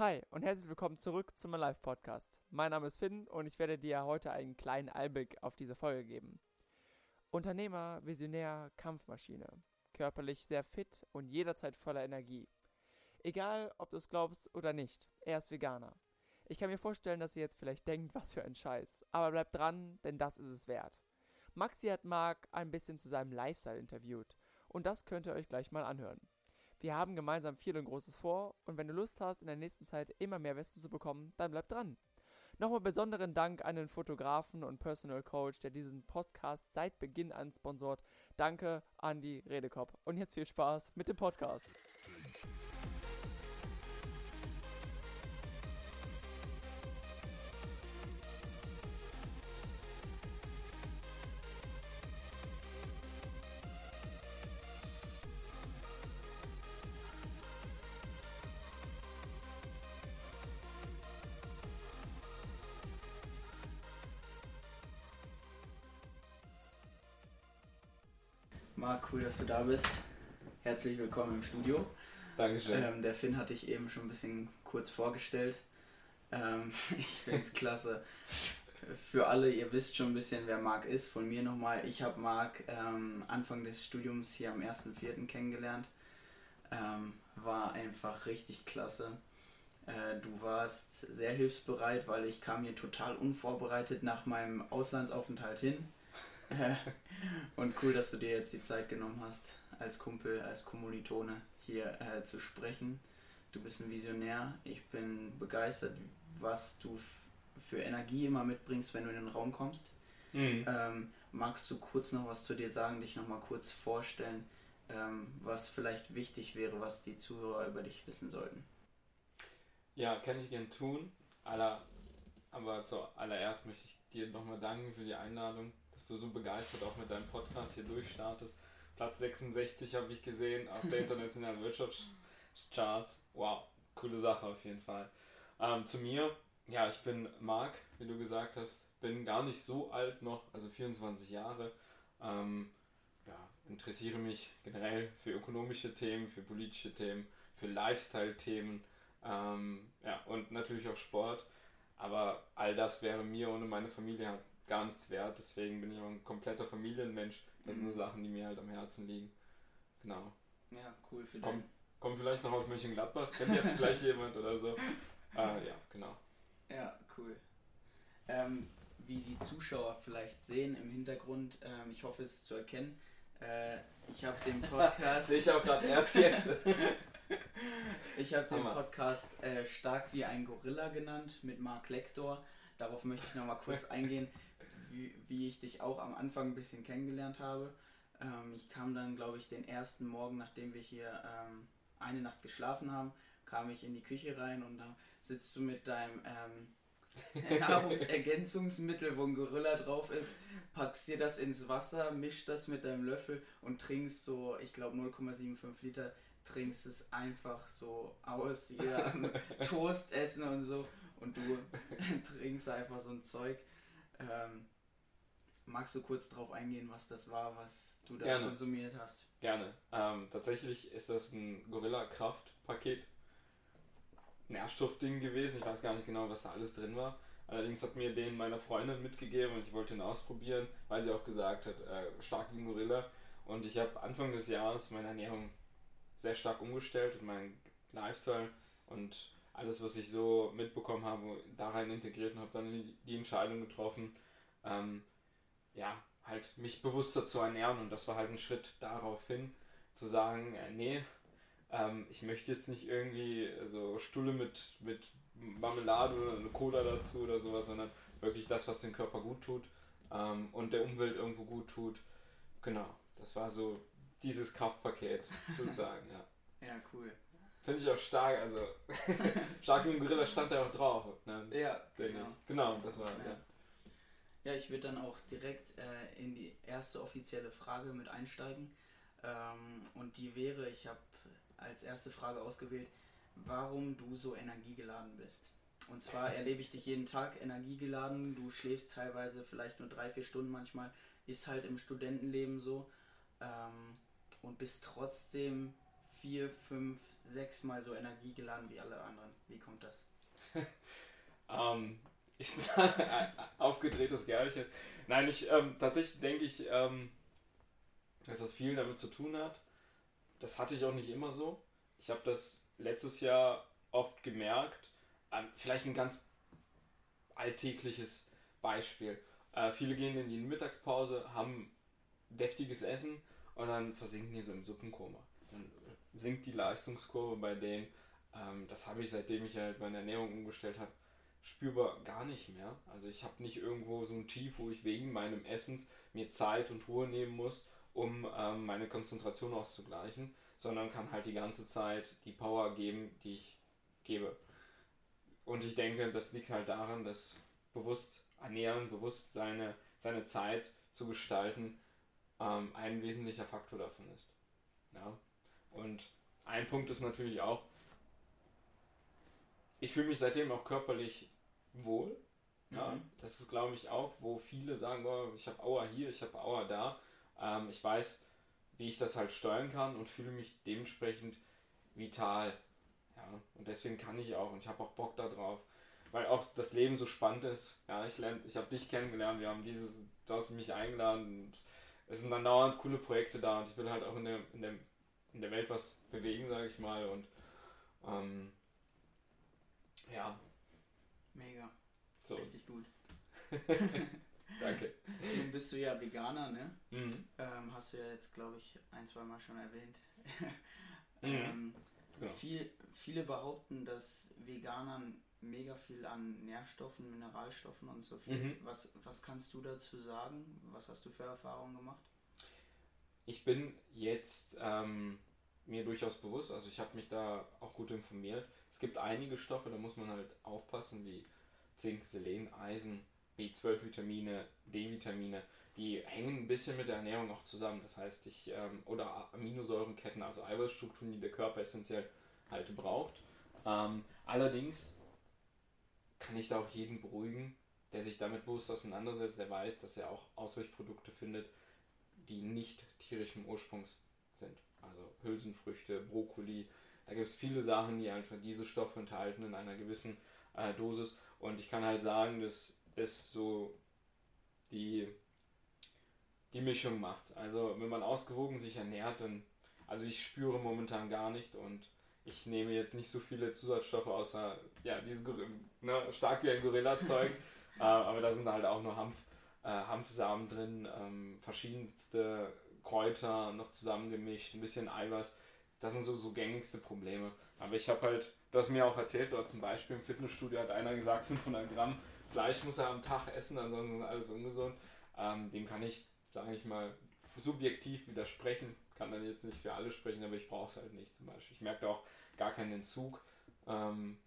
Hi und herzlich willkommen zurück zum Live Podcast. Mein Name ist Finn und ich werde dir heute einen kleinen Einblick auf diese Folge geben. Unternehmer, Visionär, Kampfmaschine. Körperlich sehr fit und jederzeit voller Energie. Egal, ob du es glaubst oder nicht, er ist Veganer. Ich kann mir vorstellen, dass ihr jetzt vielleicht denkt, was für ein Scheiß. Aber bleibt dran, denn das ist es wert. Maxi hat Marc ein bisschen zu seinem Lifestyle interviewt. Und das könnt ihr euch gleich mal anhören. Wir haben gemeinsam viel und Großes vor und wenn du Lust hast, in der nächsten Zeit immer mehr Wissen zu bekommen, dann bleib dran. Nochmal besonderen Dank an den Fotografen und Personal Coach, der diesen Podcast seit Beginn an sponsort. Danke, Andy Redekop. Und jetzt viel Spaß mit dem Podcast. Cool, dass du da bist. Herzlich willkommen im Studio. Dankeschön. Ähm, der Finn hatte ich eben schon ein bisschen kurz vorgestellt. Ähm, ich finde es klasse. Für alle, ihr wisst schon ein bisschen, wer Marc ist. Von mir nochmal. Ich habe Marc ähm, Anfang des Studiums hier am 1.4. kennengelernt. Ähm, war einfach richtig klasse. Äh, du warst sehr hilfsbereit, weil ich kam hier total unvorbereitet nach meinem Auslandsaufenthalt hin und cool, dass du dir jetzt die Zeit genommen hast, als Kumpel, als Kommilitone hier äh, zu sprechen. Du bist ein Visionär. Ich bin begeistert, was du für Energie immer mitbringst, wenn du in den Raum kommst. Mhm. Ähm, magst du kurz noch was zu dir sagen, dich noch mal kurz vorstellen, ähm, was vielleicht wichtig wäre, was die Zuhörer über dich wissen sollten? Ja, kann ich gern tun. Aller, aber zuallererst möchte ich dir nochmal danken für die Einladung dass du so begeistert auch mit deinem Podcast hier durchstartest. Platz 66 habe ich gesehen auf der internationalen Wirtschaftscharts. Wow, coole Sache auf jeden Fall. Ähm, zu mir, ja, ich bin Marc, wie du gesagt hast, bin gar nicht so alt noch, also 24 Jahre. Ähm, ja, interessiere mich generell für ökonomische Themen, für politische Themen, für Lifestyle-Themen ähm, ja, und natürlich auch Sport. Aber all das wäre mir ohne meine Familie gar nichts wert. Deswegen bin ich auch ein kompletter Familienmensch. Das sind so mhm. Sachen, die mir halt am Herzen liegen. Genau. Ja, cool für dich. Kommt vielleicht noch aus Mönchengladbach, kennt ja vielleicht jemand oder so. Äh, ja, genau. Ja, cool. Ähm, wie die Zuschauer vielleicht sehen im Hintergrund, ähm, ich hoffe es ist zu erkennen, äh, ich habe den Podcast. Sehe ich auch gerade erst jetzt. ich habe den Podcast äh, Stark wie ein Gorilla genannt mit Mark Lector. Darauf möchte ich nochmal kurz eingehen, wie, wie ich dich auch am Anfang ein bisschen kennengelernt habe. Ähm, ich kam dann, glaube ich, den ersten Morgen, nachdem wir hier ähm, eine Nacht geschlafen haben, kam ich in die Küche rein und da sitzt du mit deinem ähm, Nahrungsergänzungsmittel, wo ein Gorilla drauf ist, packst dir das ins Wasser, mischst das mit deinem Löffel und trinkst so, ich glaube 0,75 Liter, trinkst es einfach so aus, hier am Toast essen und so und du trinkst einfach so ein Zeug. Ähm, magst du kurz darauf eingehen, was das war, was du da Gerne. konsumiert hast? Gerne. Ähm, tatsächlich ist das ein Gorilla-Kraft-Paket. Nährstoffding gewesen. Ich weiß gar nicht genau, was da alles drin war. Allerdings hat mir den meiner Freundin mitgegeben und ich wollte ihn ausprobieren, weil sie auch gesagt hat, äh, stark wie ein Gorilla. Und ich habe Anfang des Jahres meine Ernährung sehr stark umgestellt und meinen Lifestyle und alles, was ich so mitbekommen habe, da rein integriert und habe dann die Entscheidung getroffen, ähm, ja, halt mich bewusster zu ernähren und das war halt ein Schritt darauf hin, zu sagen, äh, nee, ähm, ich möchte jetzt nicht irgendwie so Stulle mit, mit Marmelade oder eine Cola dazu oder sowas, sondern wirklich das, was dem Körper gut tut ähm, und der Umwelt irgendwo gut tut. Genau, das war so dieses Kraftpaket sozusagen, ja. Ja, cool. Finde ich auch stark, also stark wie ein Gorilla stand da auch drauf. Ne? Ja, genau. Ich. Genau, das war, ja. ja. Ja, ich würde dann auch direkt äh, in die erste offizielle Frage mit einsteigen. Ähm, und die wäre, ich habe als erste Frage ausgewählt, warum du so energiegeladen bist. Und zwar erlebe ich dich jeden Tag energiegeladen, du schläfst teilweise vielleicht nur drei, vier Stunden manchmal, ist halt im Studentenleben so. Ähm, und bist trotzdem vier, fünf, sechsmal so energiegeladen wie alle anderen. Wie kommt das? ähm, ich bin ein aufgedrehtes Gerlchen. Nein, ich ähm, tatsächlich denke ich, ähm, dass das viel damit zu tun hat. Das hatte ich auch nicht immer so. Ich habe das letztes Jahr oft gemerkt. Ähm, vielleicht ein ganz alltägliches Beispiel. Äh, viele gehen in die Mittagspause, haben deftiges Essen und dann versinken die so im Suppenkoma. Dann sinkt die Leistungskurve bei denen. Ähm, das habe ich seitdem ich halt meine Ernährung umgestellt habe, spürbar gar nicht mehr. Also ich habe nicht irgendwo so ein Tief, wo ich wegen meinem Essens mir Zeit und Ruhe nehmen muss, um ähm, meine Konzentration auszugleichen, sondern kann halt die ganze Zeit die Power geben, die ich gebe. Und ich denke, das liegt halt daran, dass bewusst ernähren, bewusst seine, seine Zeit zu gestalten, ähm, ein wesentlicher Faktor davon ist. Ja? Und ein Punkt ist natürlich auch, ich fühle mich seitdem auch körperlich wohl. Ja, mhm. das ist glaube ich auch, wo viele sagen, oh, ich habe Aua hier, ich habe Aua da. Ähm, ich weiß, wie ich das halt steuern kann und fühle mich dementsprechend vital. Ja, und deswegen kann ich auch und ich habe auch Bock darauf, weil auch das Leben so spannend ist. Ja, ich ich habe dich kennengelernt, wir haben dieses, du hast mich eingeladen und es sind dann dauernd coole Projekte da und ich will halt auch in der, in der, in der Welt was bewegen, sage ich mal. Und ähm, ja. Mega. So. Richtig gut. Danke. Nun bist du ja Veganer, ne? Mhm. Ähm, hast du ja jetzt, glaube ich, ein, zwei Mal schon erwähnt. mhm. ähm, genau. viel, viele behaupten, dass Veganern mega viel an Nährstoffen, Mineralstoffen und so viel. Mhm. Was, was kannst du dazu sagen? Was hast du für Erfahrungen gemacht? Ich bin jetzt ähm, mir durchaus bewusst, also ich habe mich da auch gut informiert. Es gibt einige Stoffe, da muss man halt aufpassen, wie Zink, Selen, Eisen, B12-Vitamine, D-Vitamine, die hängen ein bisschen mit der Ernährung auch zusammen. Das heißt, ich, ähm, oder Aminosäurenketten, also Eiweißstrukturen, die der Körper essentiell halt braucht. Ähm, allerdings kann ich da auch jeden beruhigen, der sich damit bewusst auseinandersetzt, der weiß, dass er auch Ausweichprodukte findet, die nicht tierischem Ursprungs sind. Also Hülsenfrüchte, Brokkoli, da gibt es viele Sachen, die einfach diese Stoffe enthalten in einer gewissen äh, Dosis. Und ich kann halt sagen, dass es so die, die Mischung macht. Also wenn man ausgewogen sich ernährt, dann, also ich spüre momentan gar nicht und ich nehme jetzt nicht so viele Zusatzstoffe außer, ja, dieses ne, stark wie ein Gorilla-Zeug, äh, aber da sind halt auch nur Hanf, äh, Hanfsamen drin, ähm, verschiedenste Kräuter noch zusammengemischt, ein bisschen Eiweiß. Das sind so, so gängigste Probleme. Aber ich habe halt, du hast mir auch erzählt, dort zum Beispiel im Fitnessstudio hat einer gesagt, 500 Gramm Fleisch muss er am Tag essen, ansonsten ist alles ungesund. Ähm, dem kann ich, sage ich mal, subjektiv widersprechen. Kann dann jetzt nicht für alle sprechen, aber ich brauche es halt nicht zum Beispiel. Ich merke auch gar keinen Entzug ähm,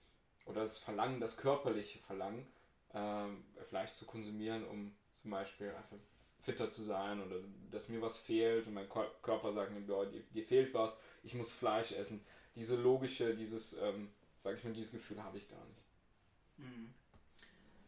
oder das Verlangen, das körperliche Verlangen, ähm, Fleisch zu konsumieren, um zum Beispiel einfach fitter zu sein oder dass mir was fehlt und mein Körper sagt mir, dir, dir fehlt was, ich muss Fleisch essen. Diese logische, dieses, ähm, sag ich mal, dieses Gefühl habe ich gar nicht. Mhm.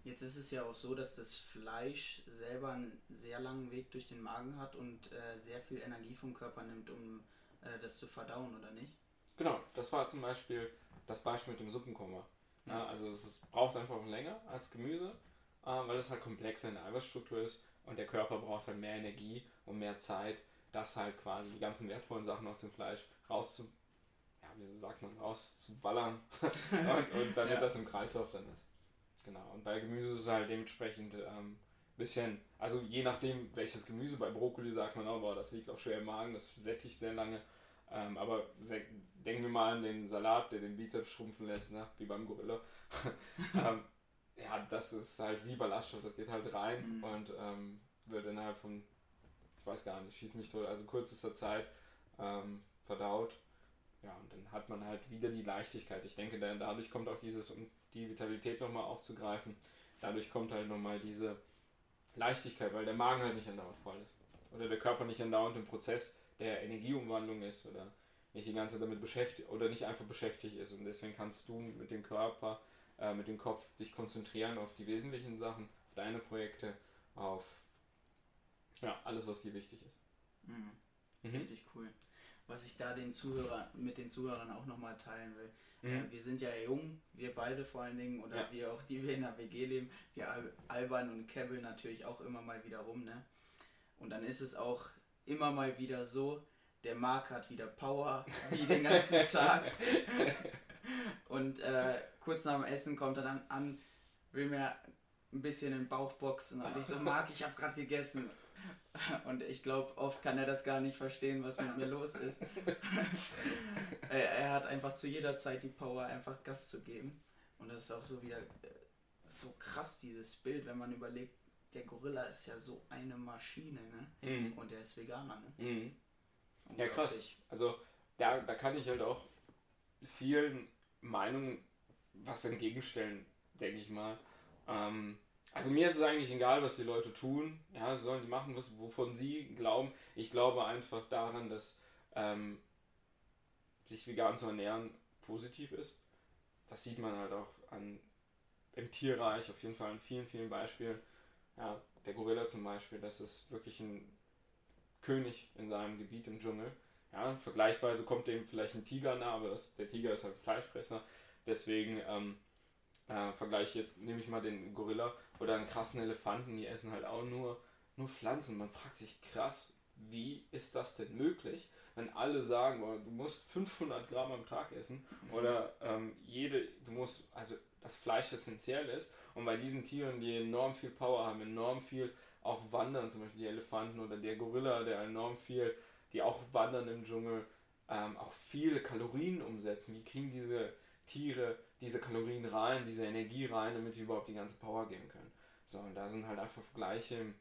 Jetzt ist es ja auch so, dass das Fleisch selber einen sehr langen Weg durch den Magen hat und äh, sehr viel Energie vom Körper nimmt, um äh, das zu verdauen, oder nicht? Genau, das war zum Beispiel das Beispiel mit dem Suppenkoma. Ja. Ja, also es ist, braucht einfach länger als Gemüse, äh, weil es halt komplexer in der Eiweißstruktur ist und der Körper braucht halt mehr Energie und mehr Zeit, das halt quasi die ganzen wertvollen Sachen aus dem Fleisch rauszu, ja, wie sagt man, rauszuballern und, und damit ja. das im Kreislauf dann ist. Genau. Und bei Gemüse ist es halt dementsprechend ähm, bisschen, also je nachdem welches Gemüse, bei Brokkoli sagt man, aber das liegt auch schwer im Magen, das sättigt sehr lange. Ähm, aber denken wir mal an den Salat, der den Bizeps schrumpfen lässt, ne? wie beim Gorilla. ähm, ja, das ist halt wie Ballaststoff, das geht halt rein mhm. und ähm, wird innerhalb von, ich weiß gar nicht, schieß mich tot, also kürzester Zeit ähm, verdaut. Ja, und dann hat man halt wieder die Leichtigkeit. Ich denke, dadurch kommt auch dieses, um die Vitalität nochmal aufzugreifen, dadurch kommt halt nochmal diese Leichtigkeit, weil der Magen halt nicht andauernd voll ist. Oder der Körper nicht andauernd im Prozess der Energieumwandlung ist oder nicht die ganze Zeit damit beschäftigt oder nicht einfach beschäftigt ist. Und deswegen kannst du mit dem Körper, äh, mit dem Kopf dich konzentrieren auf die wesentlichen Sachen, auf deine Projekte, auf ja, alles, was dir wichtig ist. Mhm. Mhm. Richtig cool. Was ich da den Zuhörer, mit den Zuhörern auch nochmal teilen will. Mhm. Äh, wir sind ja jung, wir beide vor allen Dingen, oder Ja. wir auch, die wir in der WG leben, wir al- albern und kebbeln natürlich auch immer mal wieder rum, ne? Und dann ist es auch immer mal wieder so, der Marc hat wieder Power, wie den ganzen Tag. Und äh, kurz nach dem Essen kommt er dann an, will mir ein bisschen in den Bauch boxen. Und ich so, Marc, ich habe gerade gegessen. Und ich glaube, oft kann er das gar nicht verstehen, was mit mir los ist. er, er hat einfach zu jeder Zeit die Power, einfach Gas zu geben. Und das ist auch so wieder äh, so krass, dieses Bild, wenn man überlegt, der Gorilla ist ja so eine Maschine, ne? Mhm. Und der ist Veganer, ne? Mhm. Ja, krass. Also da, da kann ich halt auch vielen Meinungen was entgegenstellen, denke ich mal. Ähm, also mir ist es eigentlich egal, was die Leute tun. Ja, sollen die machen, was, wovon sie glauben. Ich glaube einfach daran, dass ähm, sich vegan zu ernähren positiv ist. Das sieht man halt auch an im Tierreich, auf jeden Fall an vielen, vielen Beispielen. Ja, der Gorilla zum Beispiel, das ist wirklich ein König in seinem Gebiet im Dschungel. Ja, vergleichsweise kommt dem vielleicht ein Tiger nah, aber das, der Tiger ist halt Fleischfresser. Deswegen ähm, äh, vergleiche ich jetzt, nehme ich mal den Gorilla oder einen krassen Elefanten, die essen halt auch nur, nur Pflanzen. Man fragt sich krass, wie ist das denn möglich, wenn alle sagen, oh, du musst 500 Gramm am Tag essen oder ähm, jede, du musst, also das Fleisch essentiell ist und bei diesen Tieren, die enorm viel Power haben, enorm viel auch wandern, zum Beispiel die Elefanten oder der Gorilla, der enorm viel, die auch wandern im Dschungel, ähm, auch viele Kalorien umsetzen. Wie kriegen diese Tiere diese Kalorien rein, diese Energie rein, damit die überhaupt die ganze Power geben können? So, und da sind halt einfach Vergleiche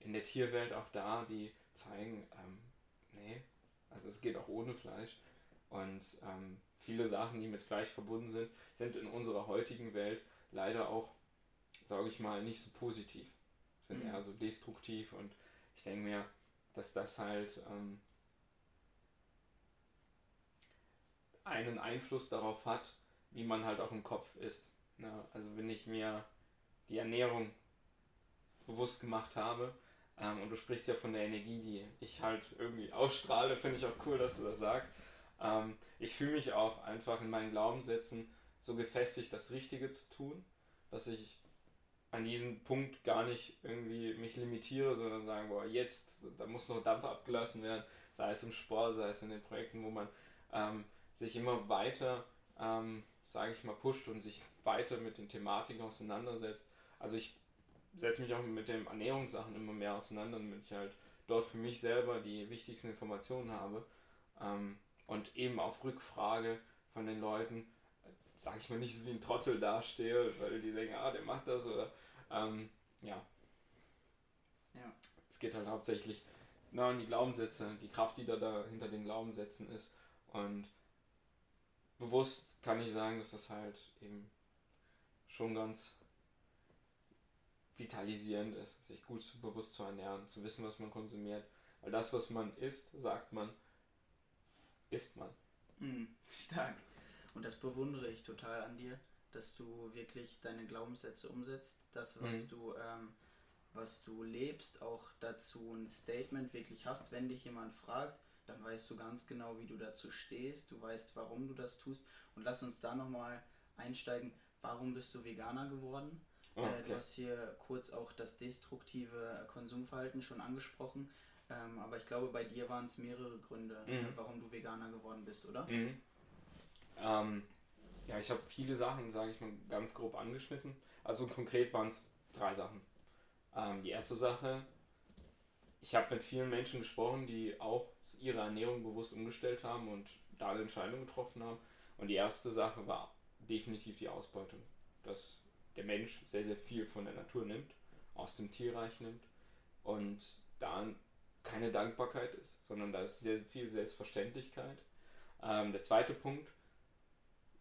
in der Tierwelt auch da, die zeigen, ähm, nee, also es geht auch ohne Fleisch. Und ähm, viele Sachen, die mit Fleisch verbunden sind, sind in unserer heutigen Welt leider auch, sage ich mal, nicht so positiv. Sind Mhm. eher so destruktiv und ich denke mir, dass das halt ähm, einen Einfluss darauf hat, wie man halt auch im Kopf ist. Ja, also wenn ich mir die Ernährung bewusst gemacht habe, ähm, und du sprichst ja von der Energie, die ich halt irgendwie ausstrahle, finde ich auch cool, dass du das sagst. Ähm, ich fühle mich auch einfach in meinen Glaubenssätzen so gefestigt, das Richtige zu tun, dass ich an diesem Punkt gar nicht irgendwie mich limitiere, sondern sagen, boah, jetzt, da muss noch Dampf abgelassen werden, sei es im Sport, sei es in den Projekten, wo man ähm, sich immer weiter, ähm, sage ich mal, pusht und sich weiter mit den Thematiken auseinandersetzt. Also ich setze mich auch mit den Ernährungssachen immer mehr auseinander, damit ich halt dort für mich selber die wichtigsten Informationen habe ähm, und eben auf Rückfrage von den Leuten, sage ich mal, nicht so wie ein Trottel dastehe, weil die denken, ah, der macht das oder ähm, ja. Ja. Es geht halt hauptsächlich na, um die Glaubenssätze, die Kraft, die da, da hinter den Glaubenssätzen ist und bewusst kann ich sagen, dass das halt eben schon ganz vitalisierend ist, sich gut bewusst zu ernähren, zu wissen, was man konsumiert. Weil das, was man isst, sagt man, isst man. Mhm, stark. Und das bewundere ich total an dir, dass du wirklich deine Glaubenssätze umsetzt, das, was Mhm. du, ähm, was du lebst, auch dazu ein Statement wirklich hast, wenn dich jemand fragt, dann weißt du ganz genau, wie du dazu stehst, du weißt, warum du das tust. Und lass uns da nochmal einsteigen, warum bist du Veganer geworden? Oh, Äh, du okay. hast hier kurz auch das destruktive Konsumverhalten schon angesprochen. Ähm, aber ich glaube, bei dir waren es mehrere Gründe, Mhm. äh, warum du Veganer geworden bist, oder? Mhm. Ähm, ja, ich habe viele Sachen, sage ich mal, ganz grob angeschnitten. Also konkret waren es drei Sachen. Ähm, die erste Sache, ich habe mit vielen Menschen gesprochen, die auch ihre Ernährung bewusst umgestellt haben und da eine Entscheidung getroffen haben. Und die erste Sache war definitiv die Ausbeutung. Dass der Mensch sehr, sehr viel von der Natur nimmt, aus dem Tierreich nimmt und da keine Dankbarkeit ist, sondern da ist sehr viel Selbstverständlichkeit. Ähm, der zweite Punkt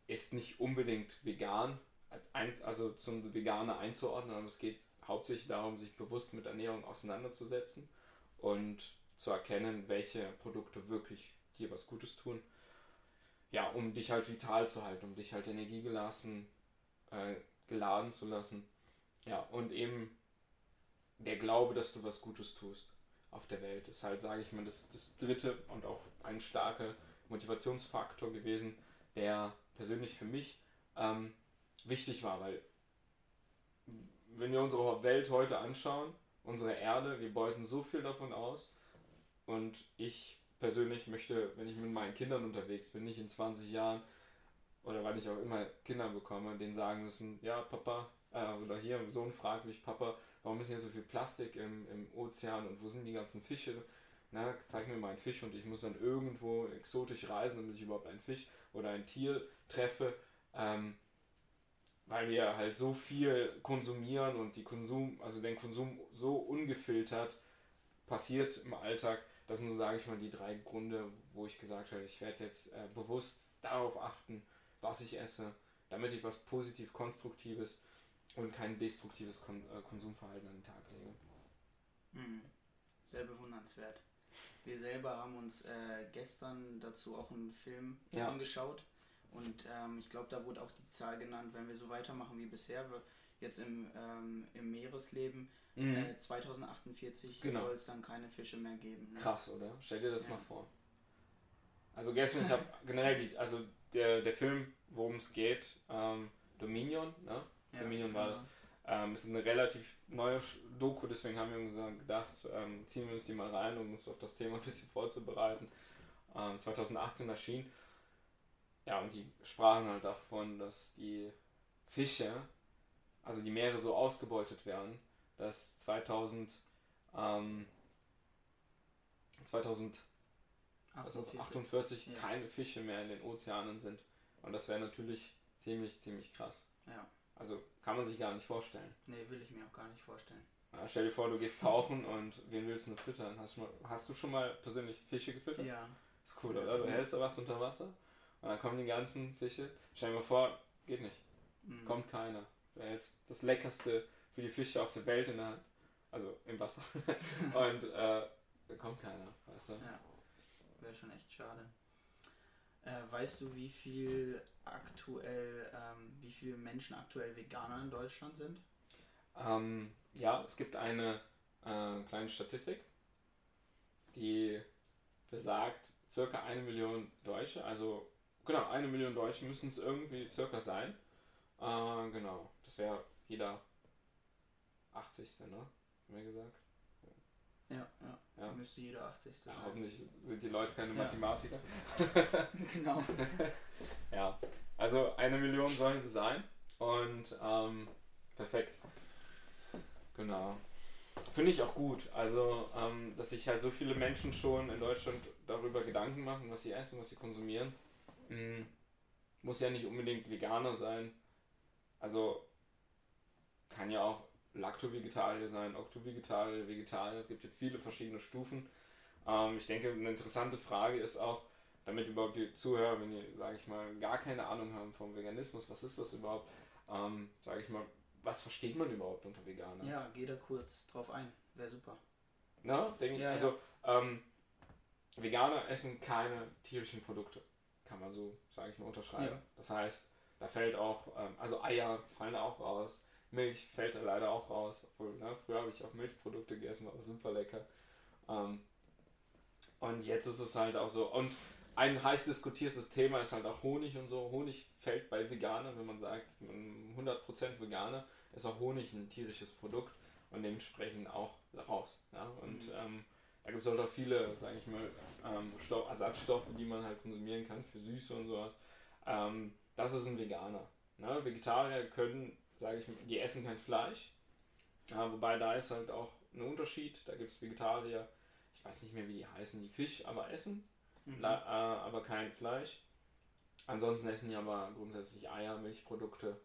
ist nicht unbedingt vegan, also zum Veganer einzuordnen, aber es geht hauptsächlich darum, sich bewusst mit Ernährung auseinanderzusetzen und zu erkennen, welche Produkte wirklich dir was Gutes tun. Ja, um dich halt vital zu halten, um dich halt energiegelassen, äh, geladen zu lassen. Ja, und eben der Glaube, dass du was Gutes tust. auf der Welt. Ist halt, sage ich mal, das, das dritte und auch ein starker Motivationsfaktor gewesen, der persönlich für mich ähm, wichtig war, weil wenn wir unsere Welt heute anschauen, unsere Erde, wir beuten so viel davon aus und ich persönlich möchte, wenn ich mit meinen Kindern unterwegs bin, nicht in 20 Jahren oder wann ich auch immer Kinder bekomme, denen sagen müssen, ja Papa, äh, oder hier Sohn fragt mich, Papa, warum ist hier so viel Plastik im, im Ozean und wo sind die ganzen Fische? Na, zeig mir mal einen Fisch und ich muss dann irgendwo exotisch reisen, damit ich überhaupt einen Fisch oder ein Tier treffe, ähm, weil wir halt so viel konsumieren und die Konsum, also den Konsum so ungefiltert passiert im Alltag. Das sind so, sage ich mal, die drei Gründe, wo ich gesagt habe, ich werde jetzt äh, bewusst darauf achten, was ich esse, damit ich was positiv Konstruktives und kein destruktives Kon äh, Konsumverhalten an den Tag lege. Mhm. Sehr bewundernswert. Wir selber haben uns äh, gestern dazu auch einen Film Ja. angeschaut und ähm, ich glaube, da wurde auch die Zahl genannt, wenn wir so weitermachen wie bisher, wir jetzt im, ähm, im Meeresleben, äh, 2048 Genau. soll es dann keine Fische mehr geben. Ne? Krass, oder? Stell dir das Ja. mal vor. Also gestern, ich habe generell die, also der, der Film, worum es geht, ähm, Dominion, ne? Ja, Dominion war genau. das. Ähm, ist eine relativ neue Doku, deswegen haben wir uns gedacht, ähm, ziehen wir uns die mal rein, um uns auf das Thema ein bisschen vorzubereiten. Ähm, 2018 erschien. Ja, und die sprachen halt davon, dass die Fische, also die Meere so ausgebeutet werden, dass 2000, ähm, 2000 was ist das, 48 Ja. keine Fische mehr in den Ozeanen sind. Und das wäre natürlich ziemlich, ziemlich krass. Ja. Also kann man sich gar nicht vorstellen. Nee, will ich mir auch gar nicht vorstellen. Ja, stell dir vor, du gehst tauchen und wen willst du nur füttern? Hast du, mal, hast du schon mal persönlich Fische gefüttert? Ja. Ist cool, oder? Du hältst da was unter Wasser und dann kommen die ganzen Fische. Stell dir mal vor, geht nicht. Mhm. Kommt keiner. Hältst das Leckerste für die Fische auf der Welt in der Hand. Also im Wasser. und äh, da kommt keiner, weißt du? Ja. Wäre schon echt schade. Äh, weißt du, wie viel aktuell, ähm, wie viele Menschen aktuell Veganer in Deutschland sind? Ähm, ja, es gibt eine äh, kleine Statistik, die besagt, circa eine Million Deutsche, also genau, eine Million Deutsche müssen es irgendwie circa sein. Äh, genau, das wäre jeder 80. ne? Haben wir gesagt. Ja, ja. Ja. Müsste jeder 80. Ja, sein. hoffentlich sind die Leute keine Ja. Mathematiker. genau. Ja, also eine Million sollen es sein und ähm, perfekt. Genau. Finde ich auch gut. Also, ähm, dass sich halt so viele Menschen schon in Deutschland darüber Gedanken machen, was sie essen, was sie konsumieren. Mm, muss ja nicht unbedingt Veganer sein. Also, kann ja auch Lacto-Vegetarier sein, Octo-Vegetarier, Vegetarier. Es gibt ja viele verschiedene Stufen. Ähm, ich denke, eine interessante Frage ist auch, damit überhaupt die Zuhörer, wenn die, sage ich mal, gar keine Ahnung haben vom Veganismus, was ist das überhaupt, ähm, sage ich mal, was versteht man überhaupt unter Veganer? Ja, geh da kurz drauf ein. Wäre super. Na, denke ich, Ja, also ähm, Veganer essen keine tierischen Produkte, kann man so, sage ich mal, unterschreiben. Ja. Das heißt, da fällt auch, ähm, also Eier fallen da auch raus, Milch fällt da leider auch raus, obwohl, ne, früher habe ich auch Milchprodukte gegessen, war super lecker. Ähm, und jetzt ist es halt auch so, und ein heiß diskutiertes Thema ist halt auch Honig und so. Honig fällt bei Veganern, wenn man sagt, mm, 100% Veganer, ist auch Honig ein tierisches Produkt und dementsprechend auch raus. Ja? Und Mhm. ähm, da gibt es halt auch viele, sage ich mal, ähm, Stoff, Ersatzstoffe, die man halt konsumieren kann für Süße und sowas. Ähm, das ist ein Veganer. Ne? Vegetarier können, sage ich die essen kein Fleisch. Ja, wobei da ist halt auch ein Unterschied. Da gibt es Vegetarier, ich weiß nicht mehr, wie die heißen, die Fisch aber essen. Mhm. La, äh, aber kein Fleisch. Ansonsten essen die aber grundsätzlich Eier, Milchprodukte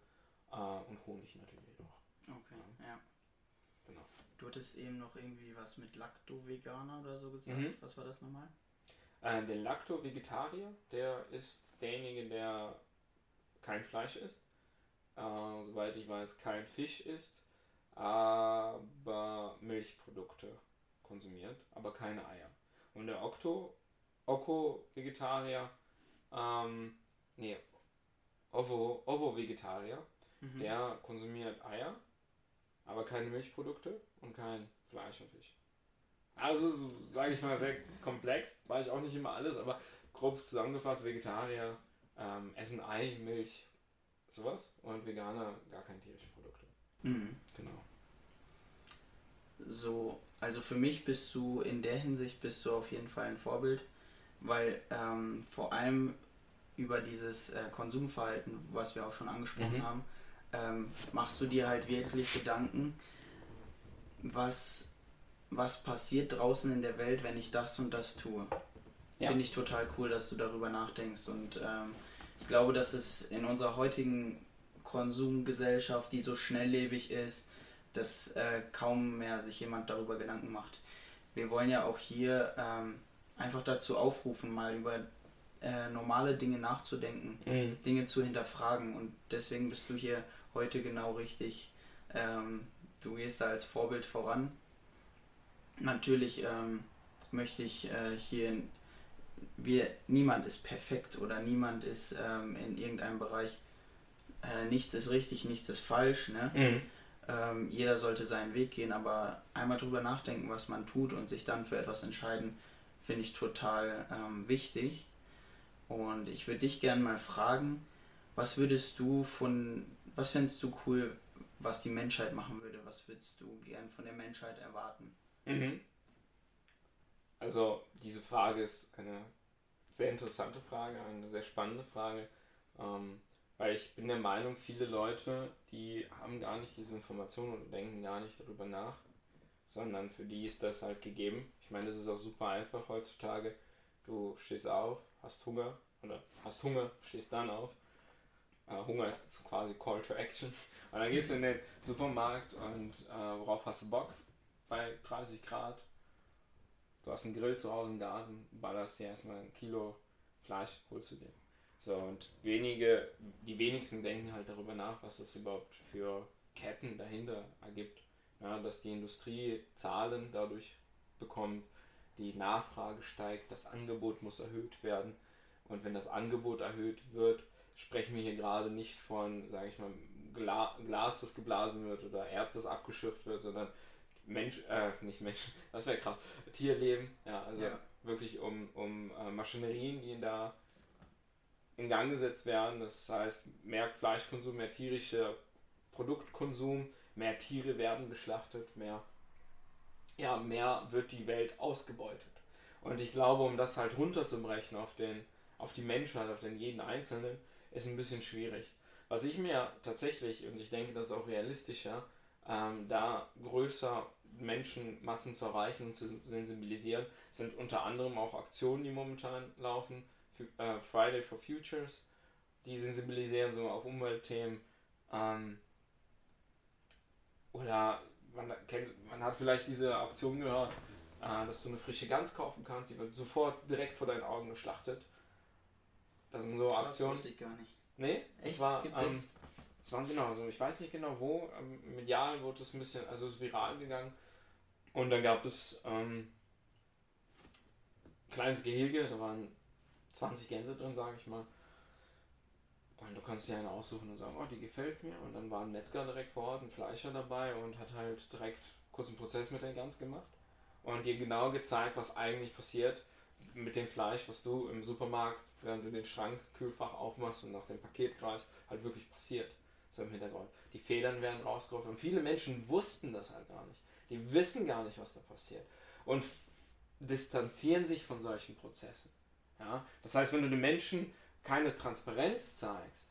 äh, und Honig natürlich auch. Okay, ja. Genau. Du hattest eben noch irgendwie was mit Lacto-Veganer oder so gesagt. Mhm. Was war das nochmal? Äh, der Lacto-Vegetarier, der ist derjenige, der kein Fleisch isst. Äh, soweit ich weiß, kein Fisch isst, aber Milchprodukte konsumiert, aber keine Eier. Und der Octo, Oko-Vegetarier, ähm, nee, Ovo, Ovo-Vegetarier, Mhm. Der konsumiert Eier, aber keine Milchprodukte und kein Fleisch und Fisch. Also, so, sage ich mal, sehr komplex. War ich auch nicht immer alles, aber grob zusammengefasst, Vegetarier ähm, essen Ei, Milch, sowas. Und Veganer gar keine tierischen Produkte. Mhm. Genau. So, also für mich bist du in der Hinsicht bist du auf jeden Fall ein Vorbild, weil ähm, vor allem über dieses äh, Konsumverhalten, was wir auch schon angesprochen Mhm. haben, ähm, machst du dir halt wirklich Gedanken, was, was passiert draußen in der Welt, wenn ich das und das tue. Ja. Finde ich total cool, dass du darüber nachdenkst und ähm, ich glaube, dass es in unserer heutigen Konsumgesellschaft, die so schnelllebig ist, dass äh, kaum mehr sich jemand darüber Gedanken macht. Wir wollen ja auch hier ähm, einfach dazu aufrufen, mal über äh, normale Dinge nachzudenken, Mhm. Dinge zu hinterfragen und deswegen bist du hier heute genau richtig. Ähm, du gehst da als Vorbild voran. Natürlich ähm, möchte ich äh, hier, wir, niemand ist perfekt oder niemand ist ähm, in irgendeinem Bereich, äh, nichts ist richtig, nichts ist falsch, ne? Mhm. Ähm, jeder sollte seinen Weg gehen, aber einmal drüber nachdenken, was man tut und sich dann für etwas entscheiden, finde ich total ähm, wichtig. Und ich würde dich gerne mal fragen, was würdest du von, was fändest du cool, was die Menschheit machen würde? Was würdest du gern von der Menschheit erwarten? Mhm. Also, diese Frage ist eine sehr interessante Frage, eine sehr spannende Frage, ähm, weil ich bin der Meinung, viele Leute, die haben gar nicht diese Informationen und denken gar nicht darüber nach, sondern für die ist das halt gegeben. Ich meine, das ist auch super einfach heutzutage. Du stehst auf, hast Hunger oder hast Hunger, stehst dann auf. Äh, Hunger ist quasi Call to Action. Und dann gehst du in den Supermarkt und äh, worauf hast du Bock? Bei 30 Grad, Du hast einen Grill zu Hause im Garten, ballerst dir erstmal ein Kilo Fleisch, holst du dir. So, und wenige, die wenigsten denken halt darüber nach, was das überhaupt für Ketten dahinter ergibt. Ja, dass die Industrie Zahlen dadurch bekommt, die Nachfrage steigt, das Angebot muss erhöht werden. Und wenn das Angebot erhöht wird, sprechen wir hier gerade nicht von, sage ich mal, Gla Glas, das geblasen wird oder Erz, das abgeschürft wird, sondern Mensch, äh, nicht Mensch, das wäre krass, Tierleben, ja, also Ja. wirklich um, um äh, Maschinerien, die da in Gang gesetzt werden, das heißt mehr Fleischkonsum, mehr tierischer Produktkonsum, mehr Tiere werden geschlachtet, mehr, ja, mehr wird die Welt ausgebeutet. Und ich glaube, um das halt runterzubrechen auf den, auf die Menschheit, auf den jeden Einzelnen, ist ein bisschen schwierig. Was ich mir tatsächlich, und ich denke, das ist auch realistischer, ähm, da größer Menschenmassen zu erreichen und zu sensibilisieren, sind unter anderem auch Aktionen, die momentan laufen. Äh, Friday for Futures, die sensibilisieren so auf Umweltthemen. Ähm, oder man, kennt, man hat vielleicht diese Aktion gehört, äh, dass du eine frische Gans kaufen kannst, die wird sofort direkt vor deinen Augen geschlachtet. Das sind so Aktionen. wusste ich gar nicht. Nee, es Echt? war, Gibt ähm, es waren genau so, ich weiß nicht genau wo, ähm, medial wurde es ein bisschen, also ist viral gegangen. Und dann gab es ähm, ein kleines Gehege, da waren 20 Gänse drin, sage ich mal. Und du kannst dir eine aussuchen und sagen, oh, die gefällt mir. Und dann war ein Metzger direkt vor Ort, ein Fleischer dabei und hat halt direkt kurzen Prozess mit der Gans gemacht. Und dir genau gezeigt, was eigentlich passiert mit dem Fleisch, was du im Supermarkt, während du den Schrank, Kühlfach aufmachst und nach dem Paket greifst, halt wirklich passiert. So im Hintergrund. Die Federn werden rausgeworfen. Und viele Menschen wussten das halt gar nicht. Die wissen gar nicht, was da passiert. Und distanzieren sich von solchen Prozessen. Ja? Das heißt, wenn du den Menschen keine Transparenz zeigst,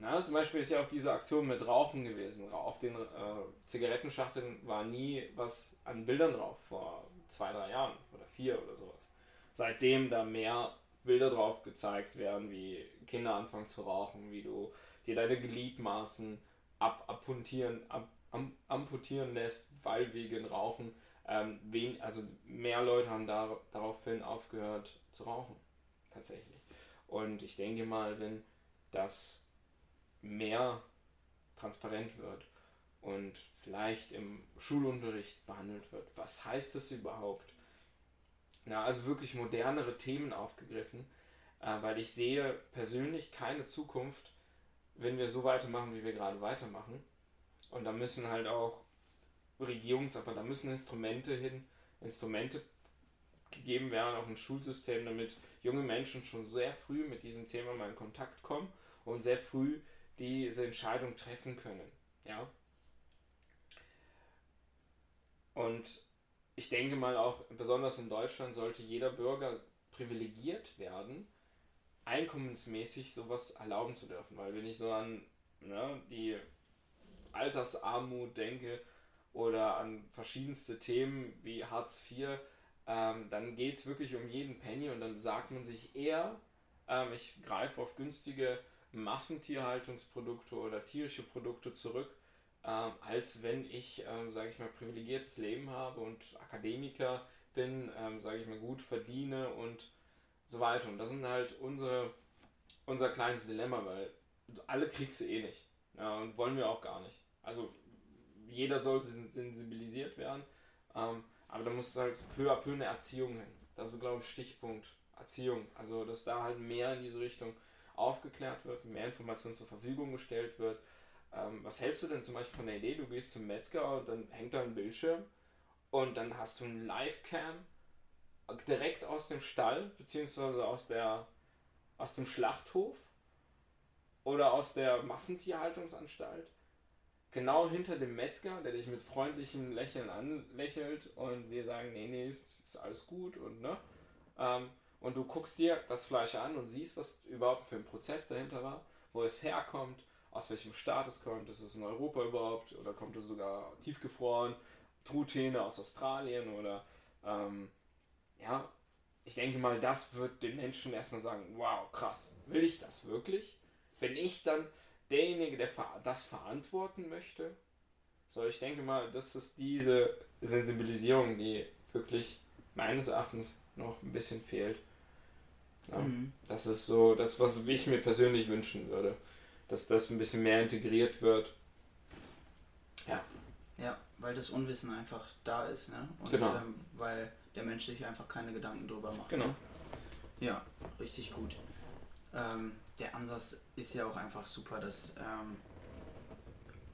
na, zum Beispiel ist ja auch diese Aktion mit Rauchen gewesen. Auf den äh, Zigarettenschachteln war nie was an Bildern drauf, vor zwei, drei Jahren oder vier oder sowas. Seitdem da mehr Bilder drauf gezeigt werden, wie Kinder anfangen zu rauchen, wie du dir deine Gliedmaßen ab, amputieren, ab, am, amputieren lässt, weil wegen Rauchen. Ähm, wen, also mehr Leute haben da, daraufhin aufgehört zu rauchen, tatsächlich. Und ich denke mal, wenn das mehr transparent wird und vielleicht im Schulunterricht behandelt wird, was heißt das überhaupt? Na, also wirklich modernere Themen aufgegriffen, äh, weil ich sehe persönlich keine Zukunft, wenn wir so weitermachen, wie wir gerade weitermachen. Und da müssen halt auch Regierungs-, aber da müssen Instrumente hin, Instrumente gegeben werden, auch ein Schulsystem, damit junge Menschen schon sehr früh mit diesem Thema mal in Kontakt kommen und sehr früh diese Entscheidung treffen können. Ja. Und ich denke mal auch, besonders in Deutschland sollte jeder Bürger privilegiert werden, einkommensmäßig sowas erlauben zu dürfen. Weil wenn ich so an ne, die Altersarmut denke oder an verschiedenste Themen wie Hartz IV, ähm, dann geht es wirklich um jeden Penny und dann sagt man sich eher, ähm, ich greife auf günstige Massentierhaltungsprodukte oder tierische Produkte zurück, ähm, als wenn ich, ähm, sage ich mal, privilegiertes Leben habe und Akademiker bin, ähm, sage ich mal, gut verdiene und so weiter. Und das sind halt unsere, unser kleines Dilemma, weil alle kriegst du eh nicht. Ja, und wollen wir auch gar nicht. Also jeder soll sensibilisiert werden, ähm, aber da muss halt peu à peu eine Erziehung hin. Das ist, glaube ich, Stichpunkt Erziehung. Also, dass da halt mehr in diese Richtung aufgeklärt wird, mehr Informationen zur Verfügung gestellt wird. Ähm, was hältst du denn zum Beispiel von der Idee, du gehst zum Metzger und dann hängt da ein Bildschirm und dann hast du ein Live-Cam direkt aus dem Stall, beziehungsweise aus, der, aus dem Schlachthof oder aus der Massentierhaltungsanstalt genau hinter dem Metzger, der dich mit freundlichem Lächeln anlächelt und dir sagen, nee, nee, ist, ist alles gut und ne? Ähm, und du guckst dir das Fleisch an und siehst, was überhaupt für ein Prozess dahinter war, wo es herkommt, aus welchem Staat es kommt, ist es in Europa überhaupt oder kommt es sogar tiefgefroren, Truthähne aus Australien oder ähm, ja, ich denke mal, das wird den Menschen erstmal sagen, wow, krass, will ich das wirklich? Wenn ich dann derjenige, der das verantworten möchte. So, ich denke mal, das ist diese Sensibilisierung, die wirklich meines Erachtens noch ein bisschen fehlt. Ja, mhm. Das ist so das, was ich mir persönlich wünschen würde. Dass das ein bisschen mehr integriert wird. Ja. Ja, weil das Unwissen einfach da ist, ne? Und genau. ähm, weil der Mensch sich einfach keine Gedanken drüber macht. Genau. Ne? Ja, richtig gut. Ähm, der Ansatz ist ja auch einfach super, dass ähm,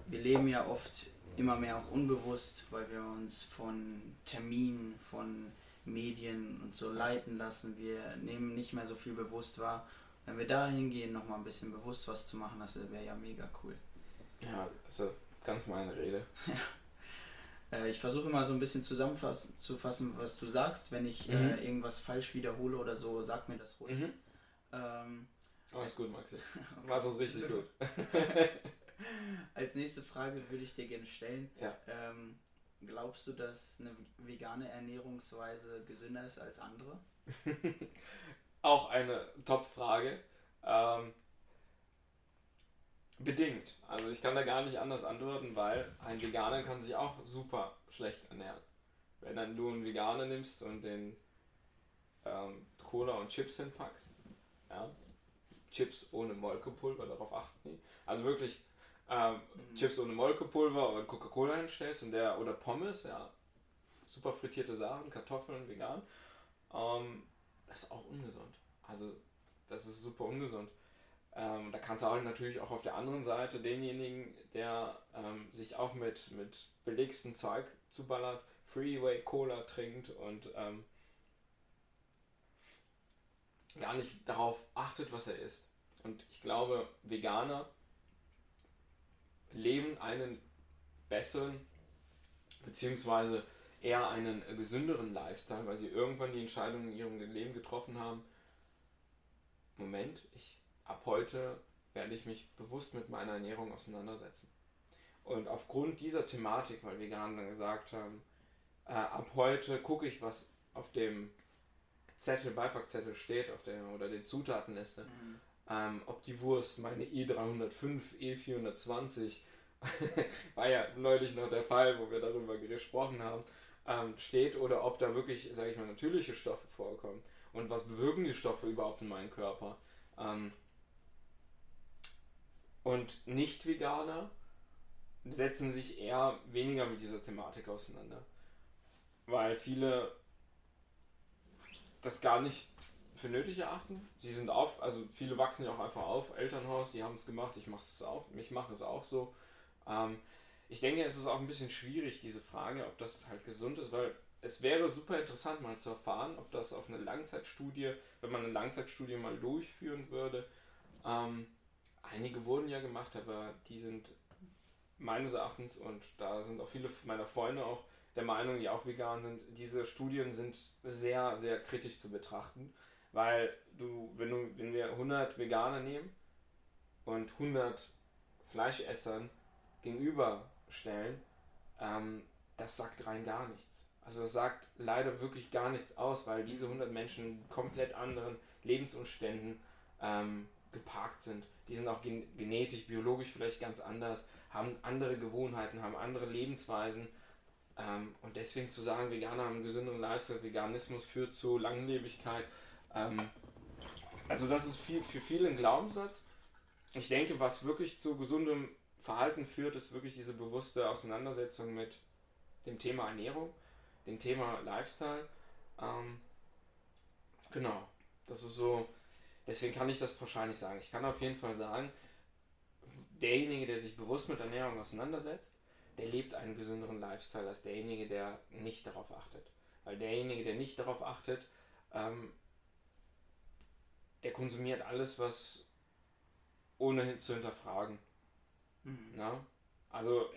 wir leben ja oft immer mehr auch unbewusst, weil wir uns von Terminen, von Medien und so leiten lassen. Wir nehmen nicht mehr so viel bewusst wahr. Wenn wir da hingehen, nochmal ein bisschen bewusst was zu machen, das wäre ja mega cool. Ja, also ganz meine Rede. ja. Äh, ich versuche immer so ein bisschen zusammenzufassen, was du sagst. Wenn ich mhm. äh, irgendwas falsch wiederhole oder so, sag mir das ruhig. Mhm. Ähm, alles gut, Maxi. Machst es richtig gut. Als nächste Frage würde ich dir gerne stellen. Ja. Ähm, glaubst du, dass eine vegane Ernährungsweise gesünder ist als andere? Auch eine Top-Frage. Ähm, bedingt. Also ich kann da gar nicht anders antworten, weil ein Veganer kann sich auch super schlecht ernähren. Wenn dann du einen Veganer nimmst und den ähm, Cola und Chips hinpackst, ja, Chips ohne Molkepulver, darauf achten die. Also wirklich ähm, mhm. Chips ohne Molkepulver oder Coca-Cola hinstellst und der oder Pommes, ja, super frittierte Sachen, Kartoffeln, vegan. Ähm, das ist auch ungesund. Also das ist super ungesund. Ähm, da kannst du auch natürlich auch auf der anderen Seite denjenigen, der ähm, sich auch mit, mit belegsten Zeug zuballert, Freeway Cola trinkt und ähm, gar nicht darauf achtet, was er isst. Und ich glaube, Veganer leben einen besseren, beziehungsweise eher einen gesünderen Lifestyle, weil sie irgendwann die Entscheidung in ihrem Leben getroffen haben. Moment, ich ab heute werde ich mich bewusst mit meiner Ernährung auseinandersetzen. Und aufgrund dieser Thematik, weil Veganer dann gesagt haben, äh, ab heute gucke ich, was auf dem Zettel, Beipackzettel steht, auf der oder der Zutatenliste. Mhm. Ähm, ob die Wurst, meine E305, E420, war ja neulich noch der Fall, wo wir darüber gesprochen haben, ähm, steht oder ob da wirklich, sage ich mal, natürliche Stoffe vorkommen. Und was bewirken die Stoffe überhaupt in meinem Körper? Ähm, und Nicht-Veganer setzen sich eher weniger mit dieser Thematik auseinander. Weil viele das gar nicht für nötig erachten. Sie sind auf, also viele wachsen ja auch einfach auf, Elternhaus, die haben es gemacht, ich mache es auch, ich mache es auch so. Ähm, ich denke, es ist auch ein bisschen schwierig, diese Frage, ob das halt gesund ist, weil es wäre super interessant mal zu erfahren, ob das auf eine Langzeitstudie, wenn man eine Langzeitstudie mal durchführen würde, ähm, einige wurden ja gemacht, aber die sind meines Erachtens, und da sind auch viele meiner Freunde auch der Meinung, die auch vegan sind, diese Studien sind sehr, sehr kritisch zu betrachten, weil du, wenn du, wenn wir 100 Veganer nehmen und 100 Fleischessern gegenüberstellen, ähm, das sagt rein gar nichts. Also das sagt leider wirklich gar nichts aus, weil diese 100 Menschen komplett anderen Lebensumständen ähm, geparkt sind. Die sind auch gen genetisch, biologisch vielleicht ganz anders, haben andere Gewohnheiten, haben andere Lebensweisen. Ähm, und deswegen zu sagen, Veganer haben einen gesünderen Lifestyle, Veganismus führt zu Langlebigkeit. Ähm, also das ist viel, für viele ein Glaubenssatz. Ich denke, was wirklich zu gesundem Verhalten führt, ist wirklich diese bewusste Auseinandersetzung mit dem Thema Ernährung, dem Thema Lifestyle. Ähm, genau, das ist so, deswegen kann ich das pauschal nicht sagen. Ich kann auf jeden Fall sagen, derjenige, der sich bewusst mit Ernährung auseinandersetzt, der lebt einen gesünderen Lifestyle als derjenige, der nicht darauf achtet. Weil derjenige, der nicht darauf achtet, ähm, der konsumiert alles, was ohne zu hinterfragen. Mhm. Na? Also